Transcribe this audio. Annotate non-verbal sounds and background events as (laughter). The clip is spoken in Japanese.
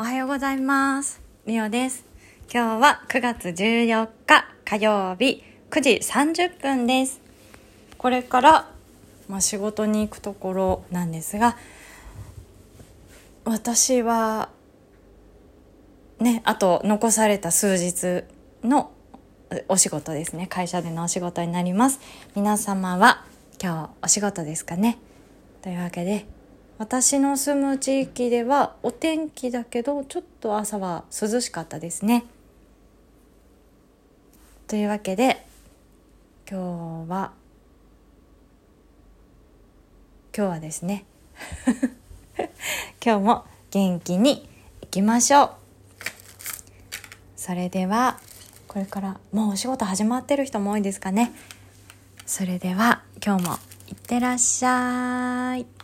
おはようございます。みおです。今日は9月14日火曜日9時30分です。これから、まあ、仕事に行くところなんですが、私は、ね、あと残された数日のお仕事ですね。会社でのお仕事になります。皆様は今日お仕事ですかね。というわけで、私の住む地域ではお天気だけどちょっと朝は涼しかったですね。というわけで今日は今日はですね (laughs) 今日も元気にいきましょう。それではこれからもうお仕事始まってる人も多いですかね。それでは今日もいってらっしゃい。